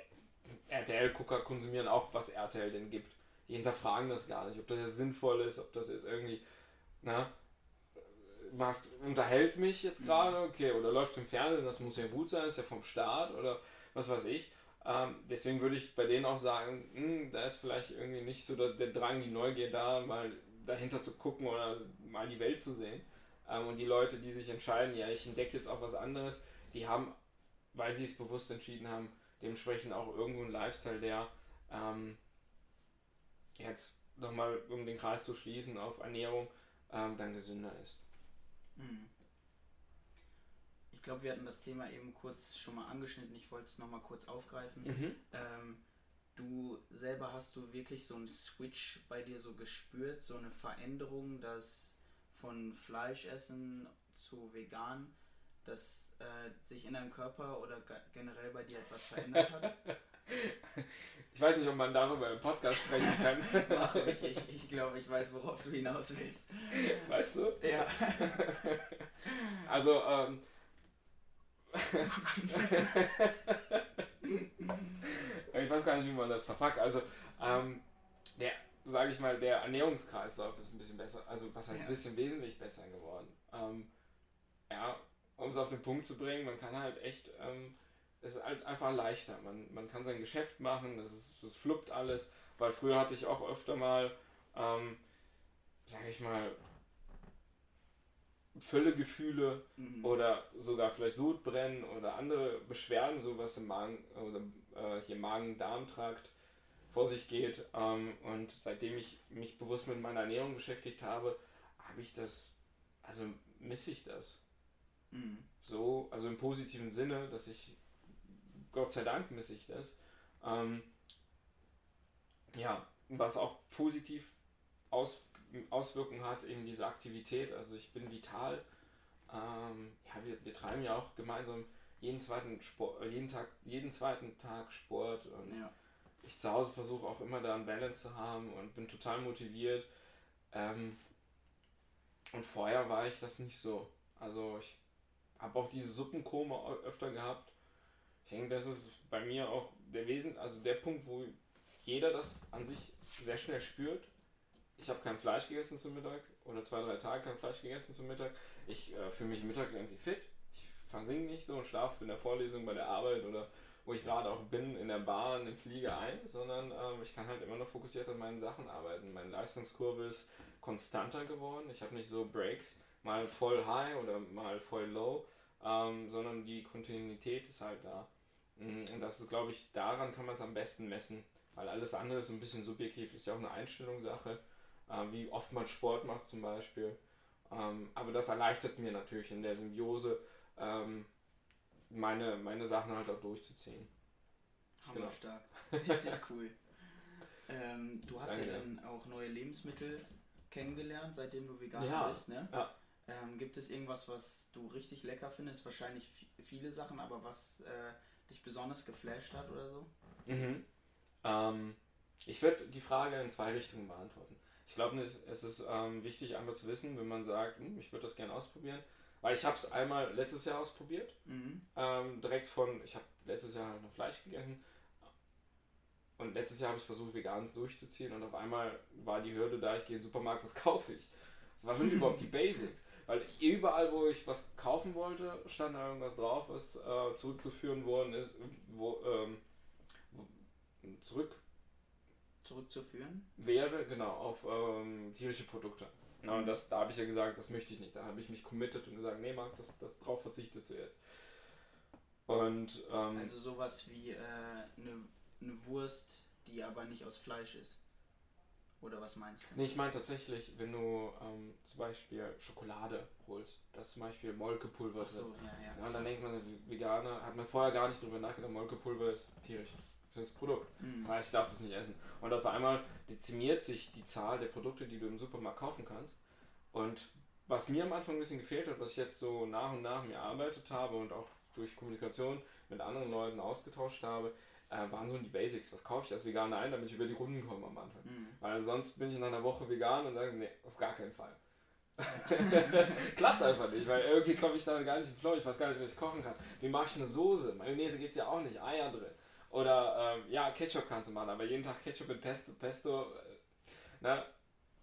RTL-Gucker konsumieren auch, was RTL denn gibt. Die hinterfragen das gar nicht, ob das jetzt sinnvoll ist, ob das jetzt irgendwie, na, macht, unterhält mich jetzt gerade, okay, oder läuft im Fernsehen, das muss ja gut sein, ist ja vom Staat oder was weiß ich. Ähm, deswegen würde ich bei denen auch sagen, mh, hm, da ist vielleicht irgendwie nicht so der, der, Drang, die Neugier da, mal dahinter zu gucken oder mal die Welt zu sehen. Ähm, und die Leute, die sich entscheiden, ja, ich entdecke jetzt auch was anderes, die haben, weil sie es bewusst entschieden haben, dementsprechend auch irgendwo ein Lifestyle, der ähm, jetzt nochmal, um den Kreis zu schließen auf Ernährung, ähm, dann gesünder ist. Mhm. Ich glaube, wir hatten das Thema eben kurz schon mal angeschnitten. Ich wollte es nochmal kurz aufgreifen. Mhm. Ähm, du selber hast du wirklich so einen Switch bei dir so gespürt, so eine Veränderung, dass von Fleischessen zu vegan dass äh, sich in deinem Körper oder generell bei dir etwas verändert hat? Ich weiß nicht, ob man darüber im Podcast sprechen kann. Mach ich. Ich, ich glaube, ich weiß, worauf du hinaus willst. Weißt du? Ja. Also, ähm. ich weiß gar nicht, wie man das verpackt. Also, ähm, der, sage ich mal, der Ernährungskreislauf ist ein bisschen besser. Also, was heißt ja. ein bisschen wesentlich besser geworden? Ähm, ja, um es auf den Punkt zu bringen, man kann halt echt, ähm, es ist halt einfach leichter. Man, man kann sein Geschäft machen, das, ist, das fluppt alles, weil früher hatte ich auch öfter mal, ähm, sag ich mal, Völlegefühle mhm. oder sogar vielleicht Sodbrennen oder andere Beschwerden, so was im Magen oder äh, hier Magen-Darm-Trakt vor sich geht. Ähm, und seitdem ich mich bewusst mit meiner Ernährung beschäftigt habe, habe ich das, also misse ich das. Mhm. So, also im positiven Sinne, dass ich, Gott sei Dank misse ich das. Ähm, ja, was auch positiv aus, Auswirkungen hat, eben diese Aktivität. Also ich bin vital. Ähm, ja, wir, wir treiben ja auch gemeinsam jeden zweiten Sport, äh, jeden Tag, jeden zweiten Tag Sport und ja. ich zu Hause versuche auch immer da ein Balance zu haben und bin total motiviert. Ähm, und vorher war ich das nicht so. Also ich habe auch diese Suppenkoma öfter gehabt. Ich denke, das ist bei mir auch der Wesen, also der Punkt, wo jeder das an sich sehr schnell spürt. Ich habe kein Fleisch gegessen zum Mittag oder zwei, drei Tage kein Fleisch gegessen zum Mittag. Ich äh, fühle mich mittags irgendwie fit. Ich versinge nicht so und schlafe in der Vorlesung bei der Arbeit oder wo ich gerade auch bin, in der Bahn, im Flieger ein, sondern ähm, ich kann halt immer noch fokussiert an meinen Sachen arbeiten. Meine Leistungskurve ist konstanter geworden. Ich habe nicht so Breaks mal voll high oder mal voll low, ähm, sondern die Kontinuität ist halt da. Mm, und das ist, glaube ich, daran kann man es am besten messen, weil alles andere ist ein bisschen subjektiv, ist ja auch eine Einstellungssache, äh, wie oft man Sport macht zum Beispiel. Ähm, aber das erleichtert mir natürlich in der Symbiose, ähm, meine, meine Sachen halt auch durchzuziehen. Genau. stark. Richtig cool. Ähm, du hast Danke. ja dann auch neue Lebensmittel kennengelernt, seitdem du vegan ja, bist, ne? Ja. Ähm, gibt es irgendwas, was du richtig lecker findest? Wahrscheinlich viele Sachen, aber was äh, dich besonders geflasht hat oder so? Mhm. Ähm, ich werde die Frage in zwei Richtungen beantworten. Ich glaube, es, es ist ähm, wichtig, einmal zu wissen, wenn man sagt, hm, ich würde das gerne ausprobieren. Weil ich habe es einmal letztes Jahr ausprobiert. Mhm. Ähm, direkt von, ich habe letztes Jahr noch Fleisch gegessen. Und letztes Jahr habe ich versucht, vegan durchzuziehen. Und auf einmal war die Hürde da, ich gehe in den Supermarkt, was kaufe ich? Was sind überhaupt die Basics? Weil überall, wo ich was kaufen wollte, stand da irgendwas drauf, was äh, zurückzuführen worden ist, wo, ähm, zurück Zurückzuführen? wäre, genau, auf ähm, tierische Produkte. Ja, und das, da habe ich ja gesagt, das möchte ich nicht. Da habe ich mich committed und gesagt, nee, Marc, das, das drauf verzichtest du jetzt. Und, ähm, Also sowas wie eine äh, ne, ne Wurst, die aber nicht aus Fleisch ist. Oder was meinst du? nee, ich meine tatsächlich, wenn du ähm, zum Beispiel Schokolade holst, da ist zum Beispiel Molkepulver Ach so, drin. ja, ja. Ja, und dann denkt man, Veganer, hat man vorher gar nicht drüber nachgedacht, Molkepulver ist tierisch. Das ist das Produkt. Mhm. Das heißt, ich darf das nicht essen. Und auf einmal dezimiert sich die Zahl der Produkte, die du im Supermarkt kaufen kannst. Und was mir am Anfang ein bisschen gefehlt hat, was ich jetzt so nach und nach mir erarbeitet habe und auch durch Kommunikation mit anderen Leuten ausgetauscht habe, äh, waren so die Basics. Was kaufe ich als Veganer ein, damit ich über die Runden komme am Anfang. Mhm. Weil sonst bin ich nach einer Woche vegan und sage, nee, auf gar keinen Fall. Klappt einfach nicht, weil irgendwie komme ich da gar nicht im Flow, ich weiß gar nicht, was ich kochen kann. Wie mache ich eine Soße? Mayonnaise geht es ja auch nicht, Eier drin. Oder ähm, ja, Ketchup kannst du machen, aber jeden Tag Ketchup mit Pesto, Pesto äh, ne,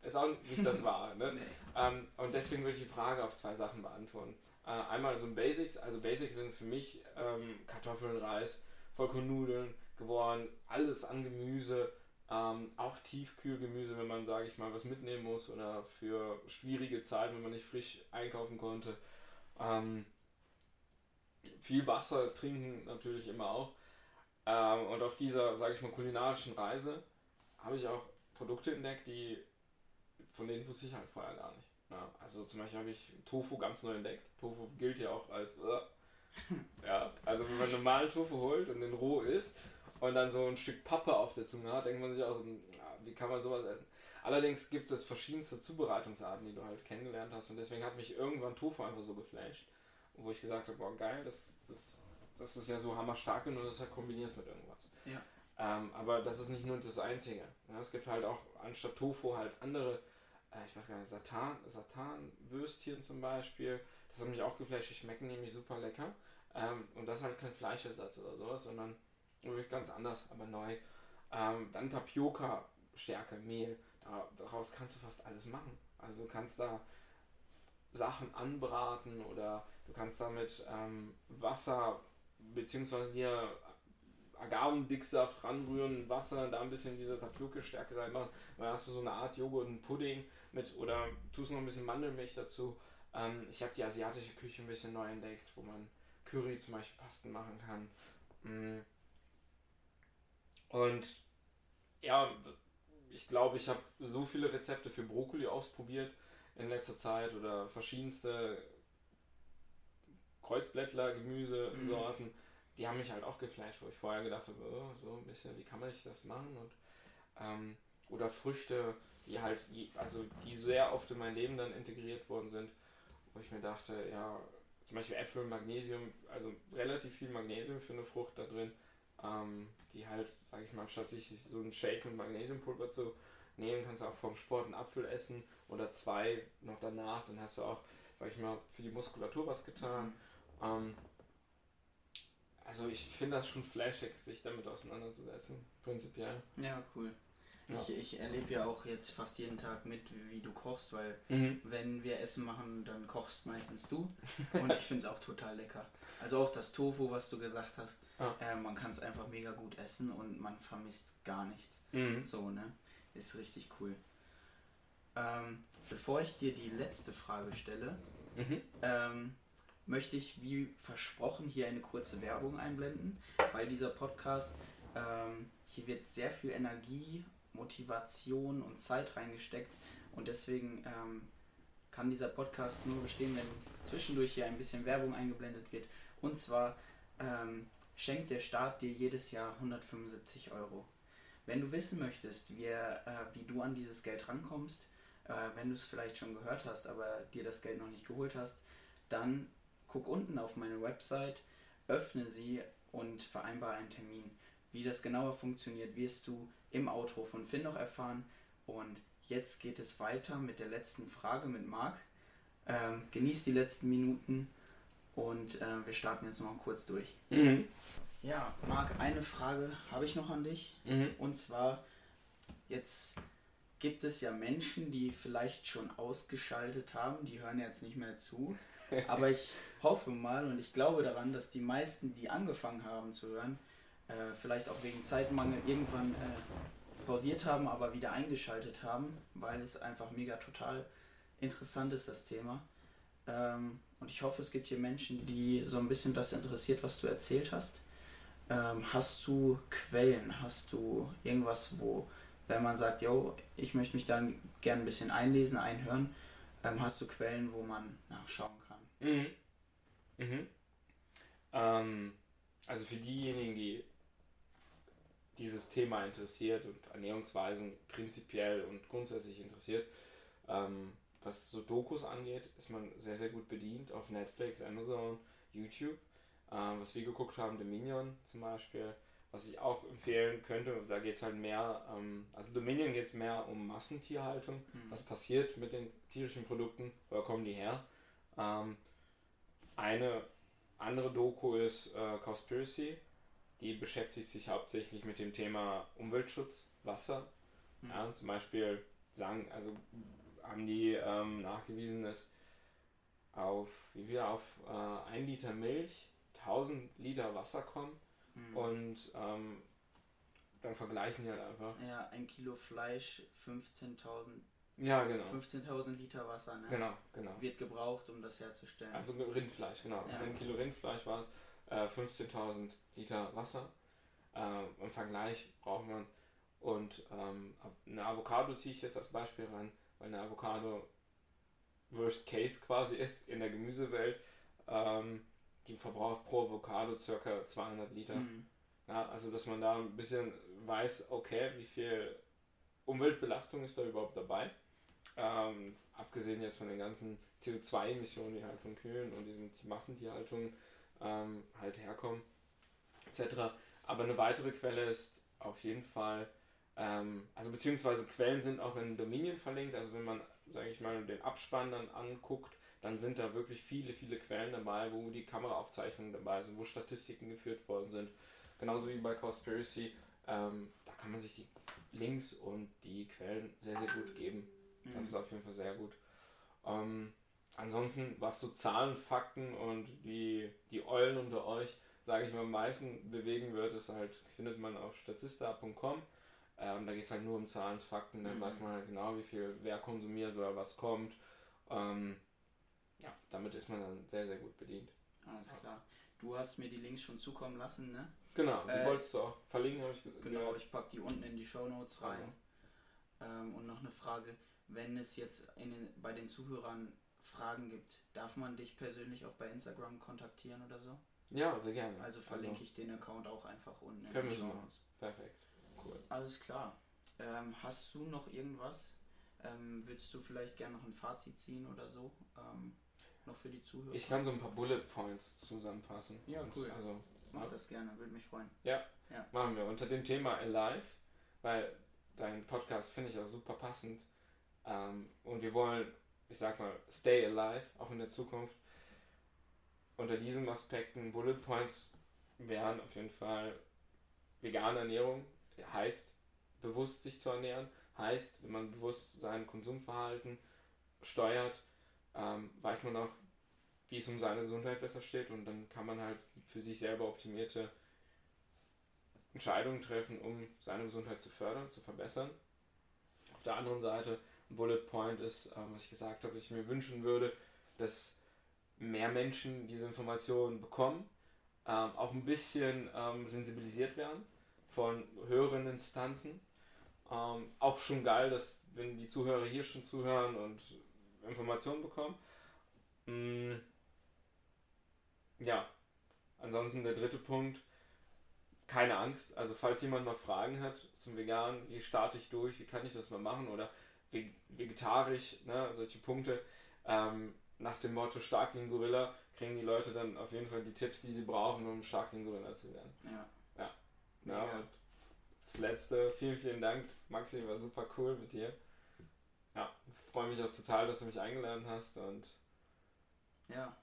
ist auch nicht das Wahre. Ne? Ähm, und deswegen würde ich die Frage auf zwei Sachen beantworten. Äh, einmal so ein Basics, also Basics sind für mich ähm, Kartoffeln, Reis, Vollkornnudeln geworden, alles an Gemüse, ähm, auch Tiefkühlgemüse, wenn man, sage ich mal, was mitnehmen muss oder für schwierige Zeiten, wenn man nicht frisch einkaufen konnte. Ähm, viel Wasser trinken natürlich immer auch. Ähm, und auf dieser, sage ich mal, kulinarischen Reise habe ich auch Produkte entdeckt, die von denen wusste ich halt vorher gar nicht. Ja, also zum Beispiel habe ich Tofu ganz neu entdeckt. Tofu gilt ja auch als äh, ja, also wenn man normalen Tofu holt und den roh isst und dann so ein Stück Pappe auf der Zunge hat, denkt man sich auch so, wie kann man sowas essen? Allerdings gibt es verschiedenste Zubereitungsarten, die du halt kennengelernt hast und deswegen hat mich irgendwann Tofu einfach so geflasht, wo ich gesagt habe, boah geil, das, das, das ist ja so hammerstark und das halt kombinierst mit irgendwas. Ja. Ähm, aber das ist nicht nur das Einzige. Ja, es gibt halt auch anstatt Tofu halt andere, äh, ich weiß gar nicht, Satan, Satanwürstchen zum Beispiel. Das hat mich auch geflasht, die schmecken nämlich super lecker. Ähm, und das ist halt kein Fleischersatz oder sowas, sondern wirklich ganz anders, aber neu. Ähm, dann Tapioca, Stärke, Mehl. Da, daraus kannst du fast alles machen. Also du kannst da Sachen anbraten oder du kannst damit ähm, Wasser beziehungsweise dir Agavendicksaft ranrühren, Wasser, da ein bisschen diese Tapioca-Stärke reinmachen. Dann hast du so eine Art Joghurt und Pudding mit oder tust noch ein bisschen Mandelmilch dazu. Ähm, ich habe die asiatische Küche ein bisschen neu entdeckt, wo man Curry zum Beispiel Pasten machen kann. Mm. Und ja, ich glaube, ich habe so viele Rezepte für Brokkoli ausprobiert in letzter Zeit oder verschiedenste Kreuzblättler, Gemüsesorten. Die haben mich halt auch geflasht, wo ich vorher gedacht habe, oh, so ein bisschen, wie kann man das machen? Und, ähm, oder Früchte, die halt, also die sehr oft in mein Leben dann integriert worden sind, wo ich mir dachte, ja, zum Beispiel Äpfel Magnesium, also relativ viel Magnesium für eine Frucht da drin, ähm, die halt, sag ich mal, statt sich so ein Shake mit Magnesiumpulver zu nehmen, kannst du auch vom Sport einen Apfel essen oder zwei noch danach, dann hast du auch, sag ich mal, für die Muskulatur was getan. Ähm, also ich finde das schon flashig, sich damit auseinanderzusetzen, prinzipiell. Ja, cool. Ja. Ich, ich erlebe ja auch jetzt fast jeden Tag mit, wie, du kochst, weil Mhm. wenn wir Essen machen, dann kochst meistens du. Und ich finde es auch total lecker. Also auch das Tofu, was du gesagt hast, Ja. äh, man kann es einfach mega gut essen und man vermisst gar nichts. Mhm. So, ne? Ist richtig cool. Ähm, bevor ich dir die letzte Frage stelle, Mhm. ähm, möchte ich wie versprochen hier eine kurze Werbung einblenden, weil dieser Podcast, ähm, hier wird sehr viel Energie, Motivation und Zeit reingesteckt und deswegen ähm, kann dieser Podcast nur bestehen, wenn zwischendurch hier ein bisschen Werbung eingeblendet wird. Und zwar ähm, schenkt der Staat dir jedes Jahr 175 Euro. Wenn du wissen möchtest, wie, äh, wie du an dieses Geld rankommst, äh, wenn du es vielleicht schon gehört hast, aber dir das Geld noch nicht geholt hast, dann guck unten auf meine Website, öffne sie und vereinbare einen Termin. Wie das genauer funktioniert, wirst du im Outro von Finn noch erfahren. Und jetzt geht es weiter mit der letzten Frage mit Marc. Ähm, genießt die letzten Minuten und äh, wir starten jetzt noch mal kurz durch. Mhm. Ja, Marc, eine Frage habe ich noch an dich. Mhm. Und zwar, jetzt gibt es ja Menschen, die vielleicht schon ausgeschaltet haben, die hören jetzt nicht mehr zu. Aber ich hoffe mal und ich glaube daran, dass die meisten, die angefangen haben zu hören, äh, vielleicht auch wegen Zeitmangel irgendwann äh, pausiert haben, aber wieder eingeschaltet haben, weil es einfach mega total interessant ist, das Thema. Ähm, und ich hoffe, es gibt hier Menschen, die so ein bisschen das interessiert, was du erzählt hast. Ähm, hast du Quellen? Hast du irgendwas, wo, wenn man sagt, yo, ich möchte mich dann gerne ein bisschen einlesen, einhören, ähm, hast du Quellen, wo man nachschauen kann? Mhm. Mhm. Ähm, also für diejenigen, die dieses Thema interessiert und Ernährungsweisen prinzipiell und grundsätzlich interessiert, ähm, was so Dokus angeht, ist man sehr, sehr gut bedient auf Netflix, Amazon, YouTube. Ähm, was wir geguckt haben, Dominion zum Beispiel, was ich auch empfehlen könnte, da geht es halt mehr, ähm, also Dominion geht es mehr um Massentierhaltung, Mhm. was passiert mit den tierischen Produkten, woher kommen die her. Ähm, eine andere Doku ist äh, Cowspiracy, die beschäftigt sich hauptsächlich mit dem Thema Umweltschutz, Wasser. Mhm. Ja, zum Beispiel sagen, also haben die ähm, nachgewiesen, dass auf, wie wir auf äh, ein Liter Milch 1000 Liter Wasser kommen Mhm. und ähm, dann vergleichen die halt einfach. Ja, ein Kilo Fleisch, 15.000 Ja, genau. 15.000 Liter Wasser, ne? Genau, genau. Wird gebraucht, um das herzustellen. Also Rindfleisch, genau. Ja. Ein Kilo Rindfleisch war es, äh, 15.000 Liter Wasser. Äh, Im Vergleich braucht man, und ähm, eine Avocado ziehe ich jetzt als Beispiel rein, weil eine Avocado Worst Case quasi ist in der Gemüsewelt. Ähm, die verbraucht pro Avocado circa 200 Liter. Mhm. Ja, also dass man da ein bisschen weiß, okay, wie viel Umweltbelastung ist da überhaupt dabei. Ähm, abgesehen jetzt von den ganzen CO2-Emissionen, die halt von Kühen und diesen Massentierhaltungen ähm, halt herkommen, etc. Aber eine weitere Quelle ist auf jeden Fall, ähm, also beziehungsweise Quellen sind auch in Dominion verlinkt, also wenn man, sage ich mal, den Abspann dann anguckt, dann sind da wirklich viele, viele Quellen dabei, wo die Kameraaufzeichnungen dabei sind, wo Statistiken geführt worden sind. Genauso wie bei Cowspiracy, ähm, da kann man sich die Links und die Quellen sehr, sehr gut geben. Das Mhm. ist auf jeden Fall sehr gut. Ähm, ansonsten, was so Zahlen, Fakten und die, die Eulen unter euch, sage ich mal, am meisten bewegen wird, ist halt, findet man auf statista.com. Ähm, da geht es halt nur um Zahlen, Fakten, dann Mhm. weiß man halt genau, wie viel wer konsumiert, wer was kommt. Ähm, ja, damit ist man dann sehr, sehr gut bedient. Alles klar. Du hast mir die Links schon zukommen lassen, ne? Genau, die Äh, wolltest du auch verlinken, habe ich gesagt. Genau, ich packe die unten in die Show Notes rein. Ähm, und noch eine Frage, wenn es jetzt den, bei den Zuhörern Fragen gibt, darf man dich persönlich auch bei Instagram kontaktieren oder so? Ja, sehr gerne. Also verlinke ich den Account auch einfach unten Können wir so machen. Perfekt. Cool. Alles klar. Ähm, hast du noch irgendwas? Ähm, würdest du vielleicht gerne noch ein Fazit ziehen oder so? Ähm, noch für die Zuhörer? Ich kann so ein paar Bullet Points zusammenfassen. Ja, cool. Also Mach das gerne, würde mich freuen. machen wir unter dem Thema Alive, weil dein Podcast finde ich auch super passend. Ähm, und wir wollen, ich sag mal, stay alive, auch in der Zukunft. Unter diesen Aspekten Bullet Points wären auf jeden Fall vegane Ernährung, heißt bewusst sich zu ernähren, heißt, wenn man bewusst sein Konsumverhalten steuert, ähm, weiß man auch, wie es um seine Gesundheit besser steht und dann kann man halt für sich selber optimierte Entscheidungen treffen, um seine Gesundheit zu fördern, zu verbessern. Auf der anderen Seite, Bullet Point ist, äh, was ich gesagt habe, dass ich mir wünschen würde, dass mehr Menschen diese Informationen bekommen, ähm, auch ein bisschen ähm, sensibilisiert werden von höheren Instanzen. Ähm, auch schon geil, dass wenn die Zuhörer hier schon zuhören und Informationen bekommen. Mm, ja, ansonsten der dritte Punkt, keine Angst. Also falls jemand mal Fragen hat zum Vegan, wie starte ich durch, wie kann ich das mal machen oder vegetarisch, ne, solche Punkte, ähm, nach dem Motto stark wie ein Gorilla, kriegen die Leute dann auf jeden Fall die Tipps, die sie brauchen, um stark wie ein Gorilla zu werden. Ja. Ja, Mega. und das letzte, vielen, vielen Dank, Maxi, war super cool mit dir. Ja, freue mich auch total, dass du mich eingeladen hast und Ja,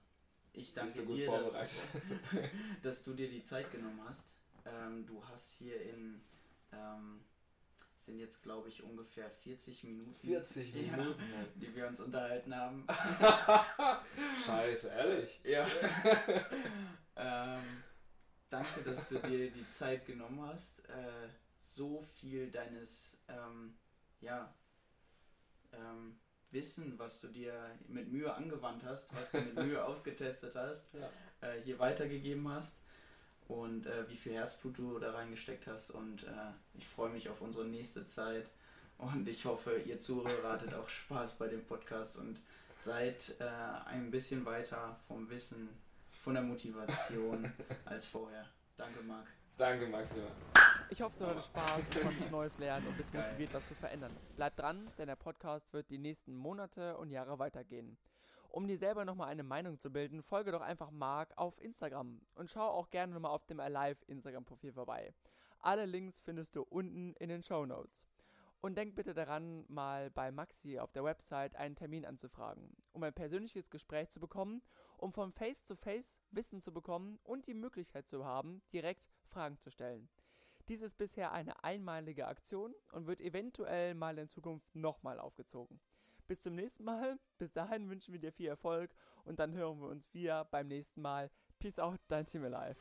ich danke dir, dass, dass du dir die Zeit genommen hast. Ähm, du hast hier in, ähm, sind jetzt glaube ich ungefähr 40 Minuten, 40 Ja, Minuten. die wir uns unterhalten haben. Scheiße, ehrlich. Ja. ähm, danke, dass du dir die Zeit genommen hast, äh, so viel deines ähm, ja, ähm, Wissen, was du dir mit Mühe angewandt hast, was du mit Mühe ausgetestet hast, Ja. äh, hier weitergegeben hast und äh, wie viel Herzblut du da reingesteckt hast. Und äh, ich freue mich auf unsere nächste Zeit und ich hoffe, ihr Zuhörer hattet auch Spaß bei dem Podcast und seid äh, ein bisschen weiter vom Wissen, von der Motivation als vorher. Danke, Marc. Danke, Maxi. Ich hoffe, du hattest Spaß, du konntest Neues lernen und bist Geil. motiviert, was zu verändern. Bleib dran, denn der Podcast wird die nächsten Monate und Jahre weitergehen. Um dir selber nochmal eine Meinung zu bilden, folge doch einfach Marc auf Instagram und schau auch gerne nochmal auf dem Alive Instagram-Profil vorbei. Alle Links findest du unten in den Show Notes. Und denk bitte daran, mal bei Maxi auf der Website einen Termin anzufragen, um ein persönliches Gespräch zu bekommen, um von Face-to-Face Wissen zu bekommen und die Möglichkeit zu haben, direkt Fragen zu stellen. Dies ist bisher eine einmalige Aktion und wird eventuell mal in Zukunft nochmal aufgezogen. Bis zum nächsten Mal. Bis dahin wünschen wir dir viel Erfolg und dann hören wir uns wieder beim nächsten Mal. Peace out, dein Team Alive.